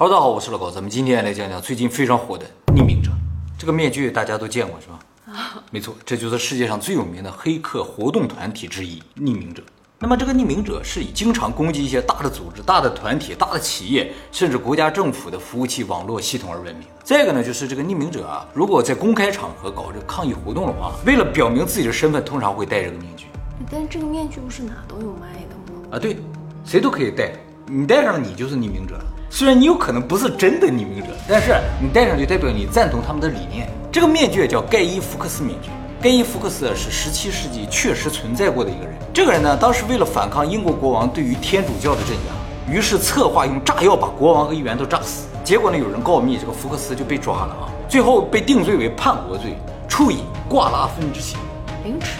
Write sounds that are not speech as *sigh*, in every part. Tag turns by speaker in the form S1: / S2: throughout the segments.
S1: 哈喽，大家好，我是老高，咱们今天来讲讲最近非常火的匿名者。这个面具大家都见过是吧？啊，没错，这就是世界上最有名的黑客活动团体之一——匿名者。那么这个匿名者是以经常攻击一些大的组织、大的团体、大的企业，甚至国家政府的服务器网络系统而闻名。再一个呢，就是这个匿名者啊，如果在公开场合搞这个抗议活动的话，为了表明自己的身份，通常会戴这个面具。
S2: 但这个面具不是哪都有卖的吗？
S1: 啊，对，谁都可以戴，你戴上你就是匿名者了。虽然你有可能不是真的匿名者，但是你戴上就代表你赞同他们的理念。这个面具叫盖伊·福克斯面具。盖伊·福克斯是十七世纪确实存在过的一个人。这个人呢，当时为了反抗英国国王对于天主教的镇压，于是策划用炸药把国王和议员都炸死。结果呢，有人告密，这个福克斯就被抓了啊，最后被定罪为叛国罪，处以挂拉分之刑。
S2: 凌迟？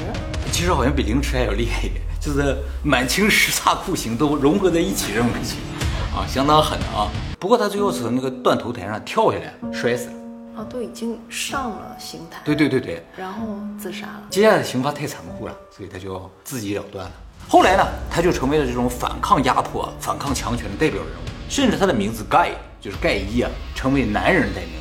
S1: 其实好像比凌迟还要厉害一点，就是满清十大酷刑都融合在一起这么个刑。啊，相当狠的啊！不过他最后从那个断头台上跳下来，摔死了。
S2: 啊，都已经上了刑台。
S1: 对对对对。
S2: 然后自杀了。
S1: 接下来的刑罚太残酷了，所以他就自己了断了。后来呢，他就成为了这种反抗压迫、反抗强权的代表人物，甚至他的名字盖就是盖伊啊，成为男人代名词。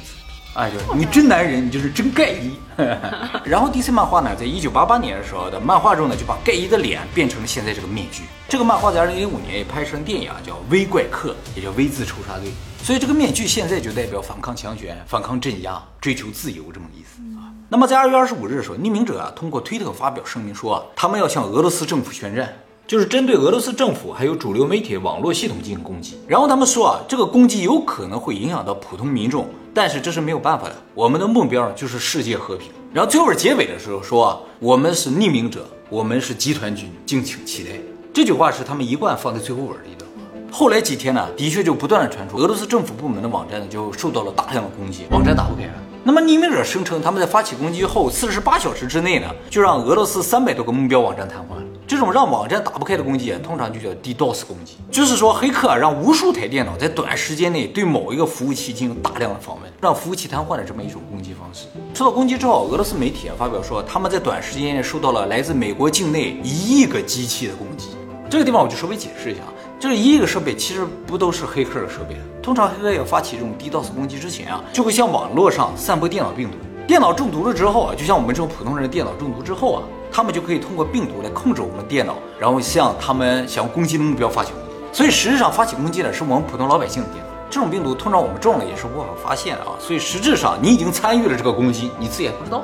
S1: 哎，就是你真男人，你就是真盖伊。*laughs* 然后 DC 漫画呢，在一九八八年的时候的漫画中呢，就把盖伊的脸变成了现在这个面具。这个漫画在二零零五年也拍成电影，叫《微怪客》，也叫 V 字仇杀队。所以这个面具现在就代表反抗强权、反抗镇压、追求自由这么意思啊。那么在二月二十五日的时候，匿名者啊通过推特发表声明说，他们要向俄罗斯政府宣战。就是针对俄罗斯政府还有主流媒体网络系统进行攻击，然后他们说啊，这个攻击有可能会影响到普通民众，但是这是没有办法的，我们的目标就是世界和平。然后最后结尾的时候说啊，我们是匿名者，我们是集团军，敬请期待。这句话是他们一贯放在最后尾的。后来几天呢，的确就不断的传出俄罗斯政府部门的网站呢就受到了大量的攻击，网站打不开了。那么匿名者声称他们在发起攻击后四十八小时之内呢，就让俄罗斯三百多个目标网站瘫痪。这种让网站打不开的攻击，通常就叫 DDoS 攻击，就是说黑客啊让无数台电脑在短时间内对某一个服务器进行大量的访问，让服务器瘫痪的这么一种攻击方式。受到攻击之后，俄罗斯媒体啊发表说，他们在短时间内受到了来自美国境内一亿个机器的攻击。这个地方我就稍微解释一下，这一亿个设备其实不都是黑客的设备。通常黑客要发起这种 DDoS 攻击之前啊，就会向网络上散播电脑病毒。电脑中毒了之后啊，就像我们这种普通人的电脑中毒之后啊。他们就可以通过病毒来控制我们的电脑，然后向他们想要攻击的目标发起攻击。所以实质上发起攻击的是我们普通老百姓的电脑。这种病毒通常我们中了也是无法发现的啊。所以实质上你已经参与了这个攻击，你自己还不知道。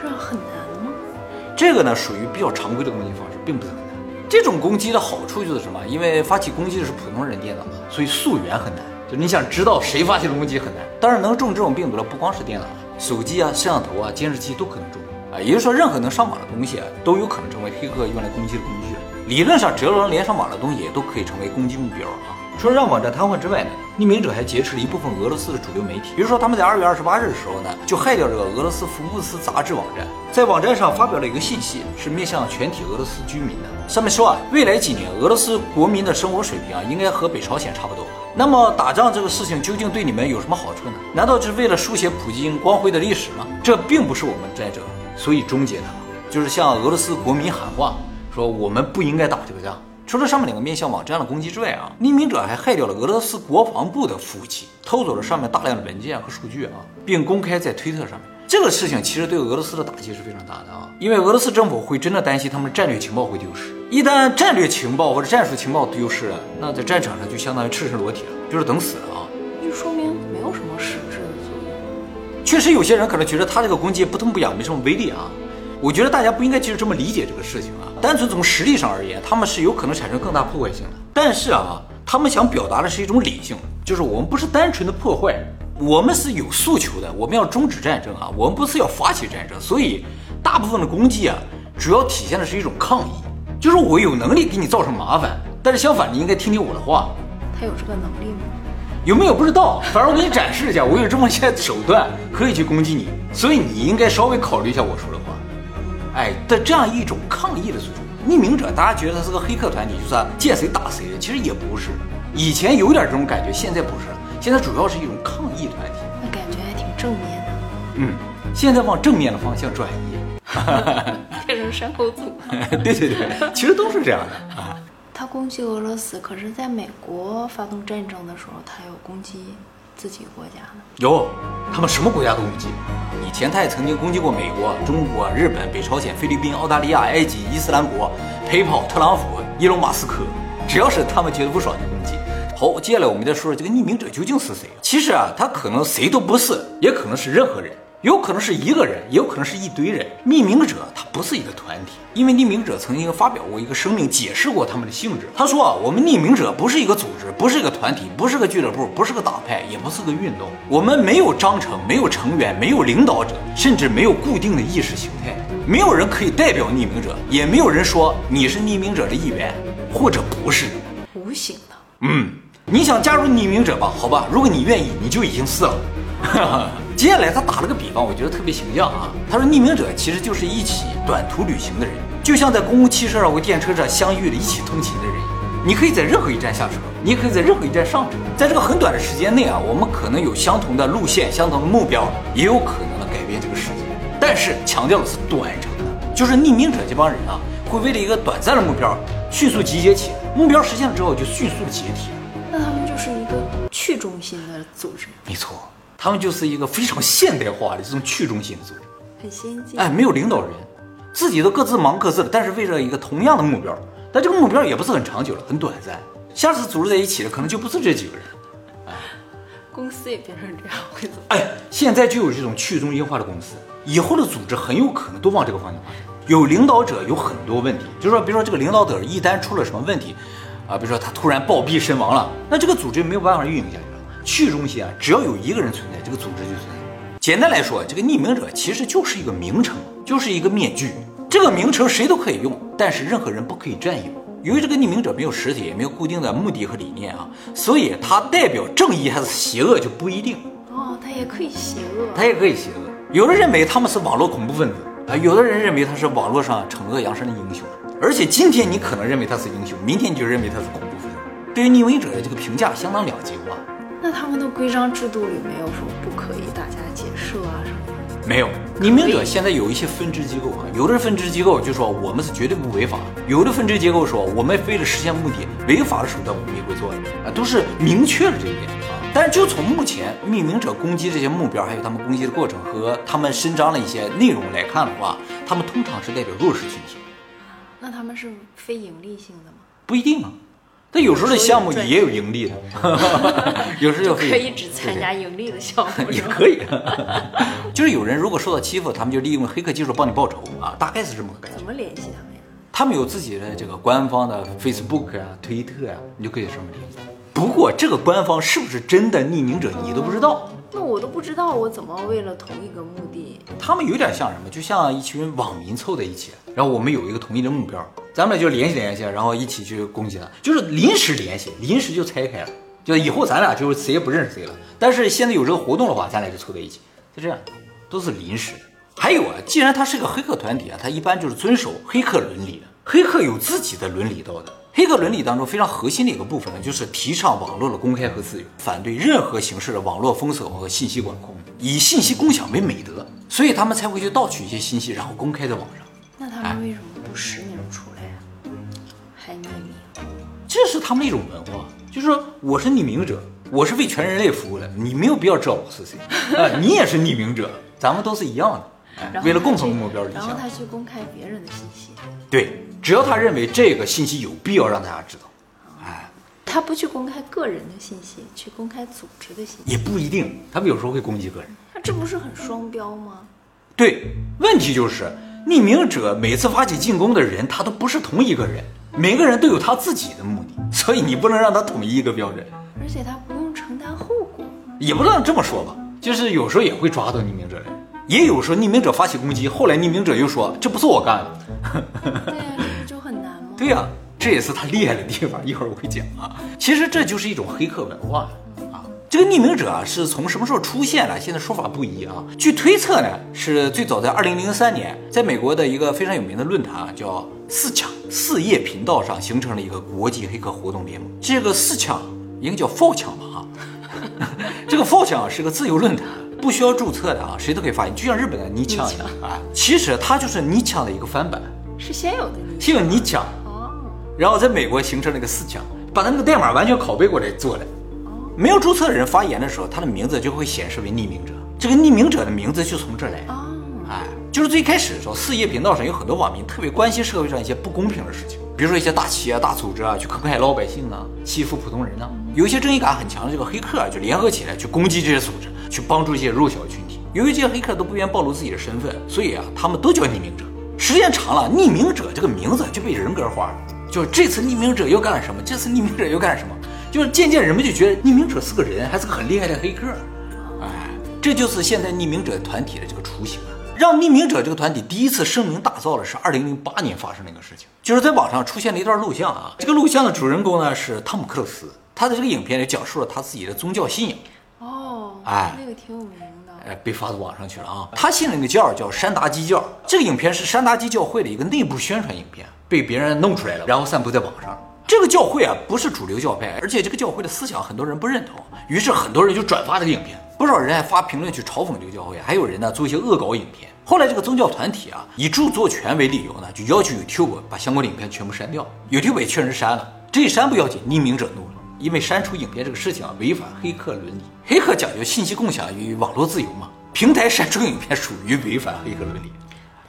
S2: 这很难吗？
S1: 这个呢属于比较常规的攻击方式，并不难。这种攻击的好处就是什么？因为发起攻击的是普通人电脑，所以溯源很难。就你想知道谁发起的攻击很难。当然能中这种病毒的不光是电脑，手机啊、摄像头啊、监视器都可能中。啊，也就是说，任何能上网的东西，都有可能成为黑客用来攻击的工具。理论上，只要能连上网的东西，都可以成为攻击目标啊。除了让网站瘫痪之外呢，匿名者还劫持了一部分俄罗斯的主流媒体。比如说，他们在二月二十八日的时候呢，就害掉这个俄罗斯福布斯杂志网站，在网站上发表了一个信息，是面向全体俄罗斯居民的。上面说啊，未来几年俄罗斯国民的生活水平啊，应该和北朝鲜差不多。那么打仗这个事情究竟对你们有什么好处呢？难道就是为了书写普京光辉的历史吗？这并不是我们战争。所以终结它，就是向俄罗斯国民喊话，说我们不应该打这个仗。除了上面两个面向网站的攻击之外啊，匿名者还害掉了俄罗斯国防部的服务器，偷走了上面大量的文件和数据啊，并公开在推特上面。这个事情其实对俄罗斯的打击是非常大的啊，因为俄罗斯政府会真的担心他们战略情报会丢失。一旦战略情报或者战术情报丢失了，那在战场上就相当于赤身裸体了，就是等死了啊。
S2: 就说明没有什么实质的作用。
S1: 确实，有些人可能觉得他这个攻击不痛不痒，没什么威力啊。我觉得大家不应该就是这么理解这个事情啊。单纯从实力上而言，他们是有可能产生更大破坏性的。但是啊，他们想表达的是一种理性，就是我们不是单纯的破坏，我们是有诉求的，我们要终止战争啊，我们不是要发起战争。所以，大部分的攻击啊，主要体现的是一种抗议，就是我有能力给你造成麻烦，但是相反，你应该听听我的话。
S2: 他有这个能力吗？
S1: 有没有不知道，反正我给你展示一下，我有这么些手段可以去攻击你，所以你应该稍微考虑一下我说的话。哎的这样一种抗议的诉求，匿名者，大家觉得他是个黑客团体，就是见谁打谁的，其实也不是。以前有点这种感觉，现在不是，现在主要是一种抗议团体。
S2: 那感觉还挺正面的。
S1: 嗯，现在往正面的方向转移，*laughs*
S2: 变成山口组。*laughs*
S1: 对对对，其实都是这样的啊。
S2: 他攻击俄罗斯，可是在美国发动战争的时候，他有攻击自己国家的。
S1: 有，他们什么国家都攻击。以前他也曾经攻击过美国、中国、日本、北朝鲜、菲律宾、澳大利亚、埃及、伊斯兰国、陪跑、特朗普、伊隆马斯克，只要是他们觉得不爽就攻击。好，接下来我们再说说这个匿名者究竟是谁。其实啊，他可能谁都不是，也可能是任何人。有可能是一个人，也有可能是一堆人。匿名者他不是一个团体，因为匿名者曾经发表过一个声明，解释过他们的性质。他说啊，我们匿名者不是一个组织，不是一个团体，不是个俱乐部，不是个党派，也不是个运动。我们没有章程，没有成员，没有领导者，甚至没有固定的意识形态。没有人可以代表匿名者，也没有人说你是匿名者的一员，或者不是。
S2: 无形的。
S1: 嗯，你想加入匿名者吧？好吧，如果你愿意，你就已经是了。*laughs* 接下来他打了个比方，我觉得特别形象啊。他说，匿名者其实就是一起短途旅行的人，就像在公共汽车上或电车上相遇的一起通勤的人。你可以在任何一站下车，你也可以在任何一站上车。在这个很短的时间内啊，我们可能有相同的路线、相同的目标，也有可能的改变这个世界。但是强调的是短程的，就是匿名者这帮人啊，会为了一个短暂的目标迅速集结起来，目标实现了之后就迅速解体。
S2: 那他们就是一个去中心的组织。
S1: 没错。他们就是一个非常现代化的这种去中心的组织，
S2: 很先进。
S1: 哎，没有领导人，自己都各自忙各自的，但是为了一个同样的目标。但这个目标也不是很长久了，很短暂。下次组织在一起的可能就不是这几个人。
S2: 哎，公司也变成这样会怎么？
S1: 哎，现在就有这种去中心化的公司，以后的组织很有可能都往这个方向发展。有领导者有很多问题，就是说，比如说这个领导者一旦出了什么问题，啊，比如说他突然暴毙身亡了，那这个组织没有办法运营下去。去中心啊，只要有一个人存在，这个组织就存在。简单来说，这个匿名者其实就是一个名称，就是一个面具。这个名称谁都可以用，但是任何人不可以占有。由于这个匿名者没有实体，也没有固定的目的和理念啊，所以他代表正义还是邪恶就不一定。
S2: 哦，他也可以邪恶，
S1: 他也可以邪恶。有的认为他们是网络恐怖分子啊，有的人认为他是网络上惩恶扬善的英雄。而且今天你可能认为他是英雄，明天你就认为他是恐怖分子。对于匿名者的这个评价相当两极化。
S2: 那他们的规章制度里没有说不可以大家结社啊什么的？
S1: 没有，匿名者现在有一些分支机构啊，有的分支机构就说我们是绝对不违法，有的分支机构说我们为了实现目的，违法的手段我们也会做的啊，都是明确了这一点啊。但是就从目前匿名者攻击这些目标，还有他们攻击的过程和他们伸张的一些内容来看的话，他们通常是代表弱势群体。
S2: 那他们是非盈利性的吗？
S1: 不一定啊。但有时候的项目也有盈利的，*laughs* 有时候
S2: 可以只参加盈利的项目，*laughs*
S1: 也可以。*laughs* 就是有人如果受到欺负，他们就利用黑客技术帮你报仇啊，大概是这么个感觉。
S2: 怎么联系他们呀？
S1: 他们有自己的这个官方的 Facebook 啊、推特啊，你就可以上面联系。不过这个官方是不是真的匿名者，你都不知道。
S2: 那我都不知道，我怎么为了同一个目的？
S1: 他们有点像什么？就像一群网民凑在一起，然后我们有一个统一的目标，咱们俩就联系联系，然后一起去攻击他，就是临时联系，临时就拆开了，就以后咱俩就是谁也不认识谁了。但是现在有这个活动的话，咱俩就凑在一起，就这样，都是临时。还有啊，既然他是个黑客团体啊，他一般就是遵守黑客伦理的，黑客有自己的伦理道德。黑客伦理当中非常核心的一个部分呢，就是提倡网络的公开和自由，反对任何形式的网络封锁和信息管控，以信息共享为美德，所以他们才会去盗取一些信息，然后公开在网上。
S2: 那他们为什么不实名出来呀？还匿名？
S1: 这是他们的一种文化，就是说我是匿名者，我是为全人类服务的，你没有必要知道我是谁啊，你也是匿名者，咱们都是一样的，为了共同目标理
S2: 想。然后他去公开别人的信息。
S1: 对。只要他认为这个信息有必要让大家知道，哎，
S2: 他不去公开个人的信息，去公开组织的信息
S1: 也不一定。他们有时候会攻击个人，
S2: 那这不是很双标吗？
S1: 对，问题就是匿名者每次发起进攻的人，他都不是同一个人，每个人都有他自己的目的，所以你不能让他统一一个标准。
S2: 而且他不用承担后果，
S1: 也不能这么说吧，就是有时候也会抓到匿名者人，也有时候匿名者发起攻击，后来匿名者又说这不是我干
S2: 的。
S1: 对呀，这也是他厉害的地方。*laughs* 一会儿我会讲啊。其实这就是一种黑客文化啊。这个匿名者啊，是从什么时候出现的？现在说法不一啊。据推测呢，是最早在二零零三年，在美国的一个非常有名的论坛叫四强四叶频道上形成了一个国际黑客活动联盟。这个四强应该叫 “four 强吧啊。*laughs* 这个 “four 强是个自由论坛，不需要注册的啊，谁都可以发言，就像日本的尼强一样啊。其实它就是尼强的一个翻版，
S2: 是先有的，
S1: 先有尼强。然后在美国形成了一个四强，把它那个代码完全拷贝过来做的。没有注册的人发言的时候，他的名字就会显示为匿名者。这个匿名者的名字就从这儿来。
S2: 哦，
S1: 哎，就是最开始的时候，四叶频道上有很多网民特别关心社会上一些不公平的事情，比如说一些大企业、大组织啊，去坑害老百姓啊，欺负普通人呢、有一些正义感很强的这个黑客啊，就联合起来去攻击这些组织，去帮助一些弱小群体。由于这些黑客都不愿暴露自己的身份，所以啊，他们都叫匿名者。时间长了，匿名者这个名字就被人格化了。就是这次匿名者又干了什么，这次匿名者又干什么，就是渐渐人们就觉得匿名者是个人，还是个很厉害的黑客。哎，这就是现在匿名者团体的这个雏形啊。让匿名者这个团体第一次声名大噪的是二零零八年发生的一个事情，就是在网上出现了一段录像啊。这个录像的主人公呢是汤姆克鲁斯，他的这个影片里讲述了他自己的宗教信仰，哎
S2: 那个挺有名的。
S1: 哎，被发到网上去了啊。他信了一个教叫山达基教，这个影片是山达基教会的一个内部宣传影片，被别人弄出来了，然后散布在网上。这个教会啊不是主流教派，而且这个教会的思想很多人不认同，于是很多人就转发这个影片，不少人还发评论去嘲讽这个教会，还有人呢做一些恶搞影片。后来这个宗教团体啊以著作权为理由呢，就要求 YouTube 把相关的影片全部删掉。YouTube 也确实删了，这一删不要紧，匿名者怒了。因为删除影片这个事情啊，违反黑客伦理。黑客讲究信息共享与网络自由嘛，平台删除影片属于违反黑客伦理。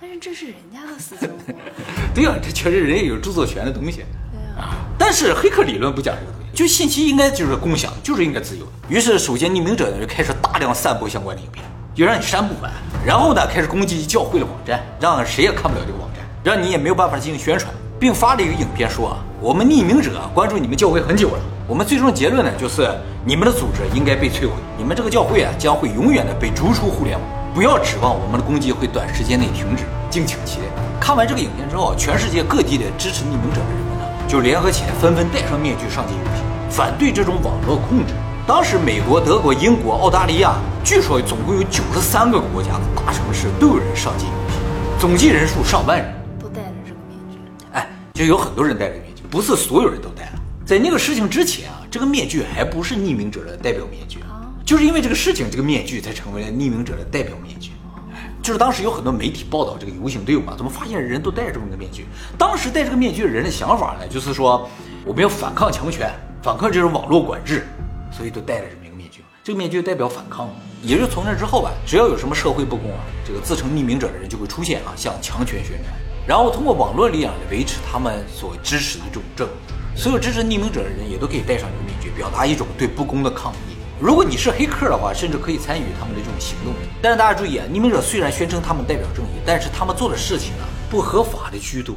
S2: 但是这是人家的私生活，*laughs*
S1: 对呀、这确实人家有著作权的东西
S2: 对啊，
S1: 啊。但是黑客理论不讲这个东西，就信息应该就是共享，就是应该自由的。于是，首先匿名者呢就开始大量散播相关的影片，就让你删不完。然后呢，开始攻击教会的网站，让谁也看不了这个网站，让你也没有办法进行宣传，并发了一个影片说啊，我们匿名者关注你们教会很久了，我们最终的结论呢就是你们的组织应该被摧毁，你们这个教会啊将会永远的被逐出互联网。不要指望我们的攻击会短时间内停止，敬请期待。看完这个影片之后，全世界各地的支持匿名者的人们呢，就联合起来，纷纷戴上面具上街游行，反对这种网络控制。当时，美国、德国、英国、澳大利亚，据说总共有九十三个国家的大城市都有人上街游行，总计人数上万人。就有很多人戴着面具，不是所有人都戴了。在那个事情之前啊，这个面具还不是匿名者的代表面具，就是因为这个事情，这个面具才成为了匿名者的代表面具。哎就是当时有很多媒体报道这个游行队伍嘛，怎么发现人都戴着这么个面具？当时戴这个面具的人的想法呢，就是说我们要反抗强权，反抗这种网络管制，所以都戴了这么一个面具。这个面具代表反抗，也就从那之后吧，只要有什么社会不公啊，这个自称匿名者的人就会出现啊，向强权宣战。然后通过网络力量来维持他们所支持的这种正义。所有支持匿名者的人也都可以戴上这个面具，表达一种对不公的抗议。如果你是黑客的话，甚至可以参与他们的这种行动。但是大家注意啊，匿名者虽然宣称他们代表正义，但是他们做的事情啊不合法的居多。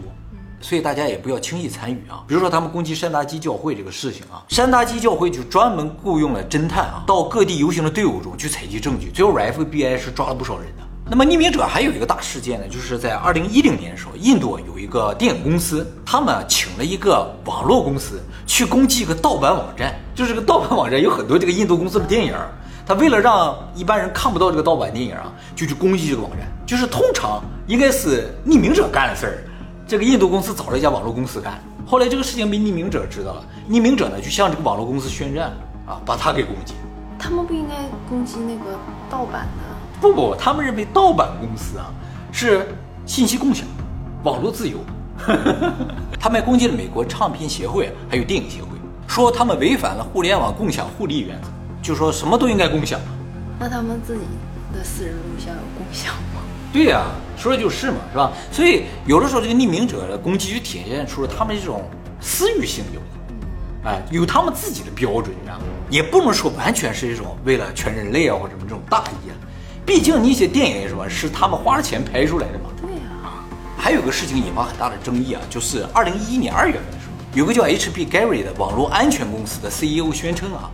S1: 所以大家也不要轻易参与啊。比如说他们攻击山达基教会这个事情啊，山达基教会就专门雇佣了侦探啊，到各地游行的队伍中去采集证据，最后 FBI 是抓了不少人的。那么匿名者还有一个大事件呢，就是在二零一零年的时候，印度有一个电影公司，他们请了一个网络公司去攻击一个盗版网站，就是这个盗版网站有很多这个印度公司的电影，他为了让一般人看不到这个盗版电影啊，就去攻击这个网站，就是通常应该是匿名者干的事儿，这个印度公司找了一家网络公司干，后来这个事情被匿名者知道了，匿名者呢就向这个网络公司宣战啊，把他给攻击。
S2: 他们不应该攻击那个盗版的？
S1: 不不，他们认为盗版公司啊是信息共享、网络自由，*laughs* 他们还攻击了美国唱片协会还有电影协会，说他们违反了互联网共享互利原则，就说什么都应该共享。
S2: 那他们自己的私人录像有共享吗？
S1: 对呀、说的就是嘛，是吧？所以有的时候这个匿名者的攻击就体现出了他们这种私欲性有的，哎，有他们自己的标准，你知道吗？也不能说完全是一种为了全人类啊或者什么这种大义啊，毕竟那些电影什么是他们花了钱拍出来的嘛。
S2: 对呀、
S1: 还有个事情引发很大的争议啊，就是二零一一年二月份的时候，有个叫 H.B. Gary 的网络安全公司的 CEO 宣称啊，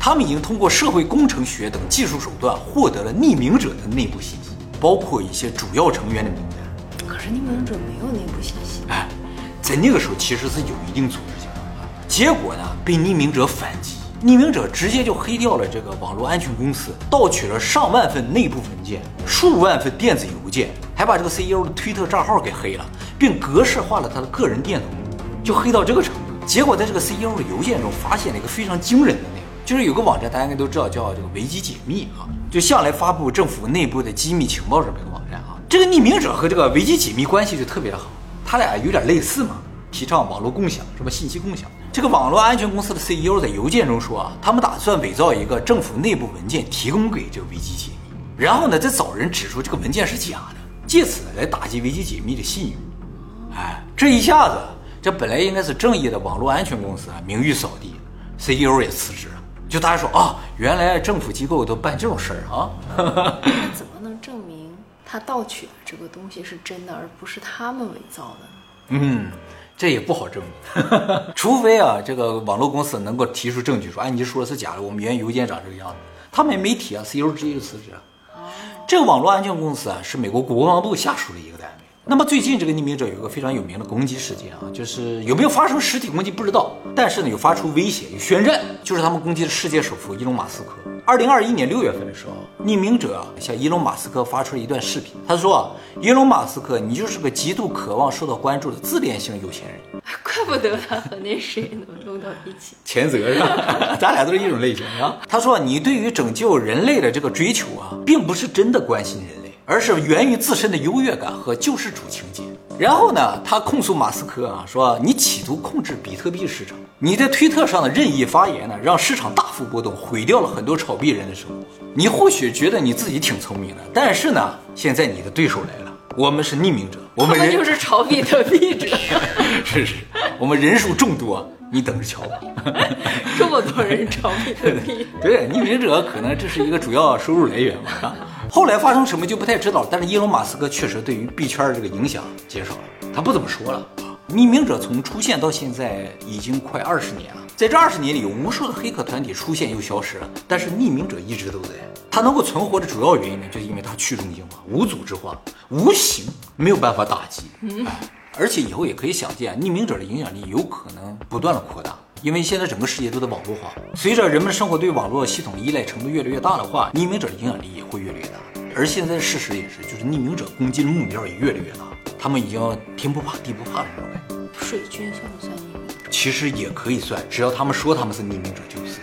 S1: 他们已经通过社会工程学等技术手段获得了匿名者的内部信息，包括一些主要成员的名单。
S2: 可是匿名者没有内部信息。
S1: 哎，在那个时候其实是有一定组织性的啊。结果呢，被匿名者反击，匿名者直接就黑掉了这个网络安全公司，盗取了上万份内部文件、数万份电子邮件，还把这个 CEO 的推特账号给黑了，并格式化了他的个人电脑，就黑到这个程度。结果在这个 CEO 的邮件中发现了一个非常惊人的内容，就是有个网站大家应该都知道，叫这个维基解密啊，就向来发布政府内部的机密情报这么一个网站啊。这个匿名者和这个维基解密关系就特别的好，他俩有点类似嘛。提倡网络共享，什么信息共享。这个网络安全公司的 CEO 在邮件中说啊，他们打算伪造一个政府内部文件，提供给这个危机解密，然后呢再找人指出这个文件是假的，借此来打击危机解密的信誉。哎，这一下子，这本来应该是正义的网络安全公司啊，名誉扫地，CEO 也辞职了。就大家说啊，原来政府机构都办这种事儿啊。
S2: 那怎么能证明他盗取的这个东西是真的，而不是他们伪造的呢？*laughs*
S1: 嗯，这也不好证明，*laughs* 除非啊，这个网络公司能够提出证据说，哎，你说的是假的，我们原邮件长这个样子。他们也没提啊，CEO 直接就辞职。这个网络安全公司啊，是美国国防部下属的一个单位。那么最近这个匿名者有一个非常有名的攻击事件啊，就是有没有发生实体攻击不知道，但是呢有发出威胁、有宣战，就是他们攻击的世界首富伊隆马斯克。二零二一年六月份的时候，匿名者向伊隆马斯克发出了一段视频，他说啊，伊隆马斯克，你就是个极度渴望受到关注的自恋型有钱人。*laughs*
S2: 怪不得他和那谁能弄到一起。*laughs*
S1: 钱泽是吧？*laughs* 咱俩都是一种类型啊。他说你对于拯救人类的这个追求啊，并不是真的关心人类，而是源于自身的优越感和救世主情节。然后呢，他控诉马斯克啊，说你企图控制比特币市场，你在推特上的任意发言呢，让市场大幅波动，毁掉了很多炒币人的生活。你或许觉得你自己挺聪明的，但是呢，现在你的对手来了，我们是匿名者，我们人
S2: 们就是炒比特币者，*laughs*
S1: 是是，我们人数众多，你等着瞧吧。*laughs*
S2: 这么多人炒比特币。*laughs*
S1: 对，匿名者可能这是一个主要收入来源嘛。啊后来发生什么就不太知道了，但是伊隆马斯克确实对于币圈这个影响减少了，他不怎么说了。匿名者从出现到现在已经快二十年了，在这二十年里，有无数的黑客团体出现又消失了，但是匿名者一直都在。他能够存活的主要原因呢，就是因为他去中心化、无组织化、无形，没有办法打击。哎，而且以后也可以想见，匿名者的影响力有可能不断的扩大。因为现在整个世界都在网络化，随着人们生活对网络系统依赖程度越来越大的话，匿名者的影响力也会越来越大。而现在的事实也是，就是匿名者攻击的目标也越来越大，他们已经天不怕地不怕的那种感觉。
S2: 水军算不算匿名？
S1: 其实也可以算，只要他们说他们是匿名者就是。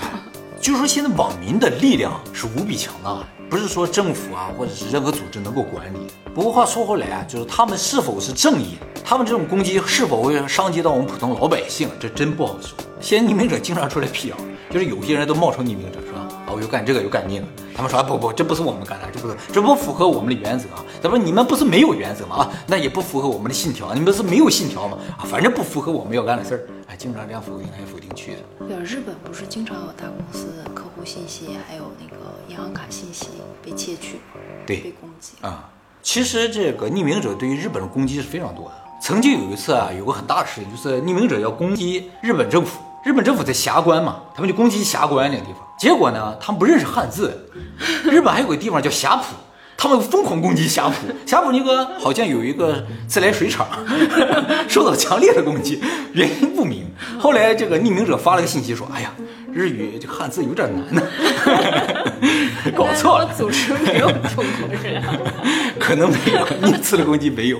S1: *laughs* 就是说，现在网民的力量是无比强大的，不是说政府啊或者是任何组织能够管理。不过话说回来啊，就是他们是否是正义，他们这种攻击是否会伤及到我们普通老百姓，这真不好说。现在匿名者经常出来辟谣，就是有些人都冒充匿名者说啊，我又干这个又干那个，他们说啊不不，这不是我们干的，这不是这不符合我们的原则啊。咱们你们不是没有原则吗？啊，那也不符合我们的信条，你们是没有信条吗？啊，反正不符合我们要干的事儿，哎，经常这样否定来否定去的。
S2: 对，日本不是经常有大公司的客户信息还有那个银行卡信息被窃取，
S1: 对
S2: 被攻击。
S1: 啊、其实这个匿名者对于日本的攻击是非常多的。曾经有一次啊，有个很大的事情，就是匿名者要攻击日本政府，日本政府在霞关嘛，他们就攻击霞关那个地方。结果呢，他们不认识汉字，日本还有个地方叫霞浦。他们疯狂攻击霞浦，*laughs* 霞浦那个好像有一个自来水厂 *laughs* 受到强烈的攻击，原因不明。后来这个匿名者发了个信息说：“哎呀，日语这个汉字有点难呢，*laughs* 搞错了。”
S2: 组织没有中国人。
S1: 可能没有，那次的攻击没有。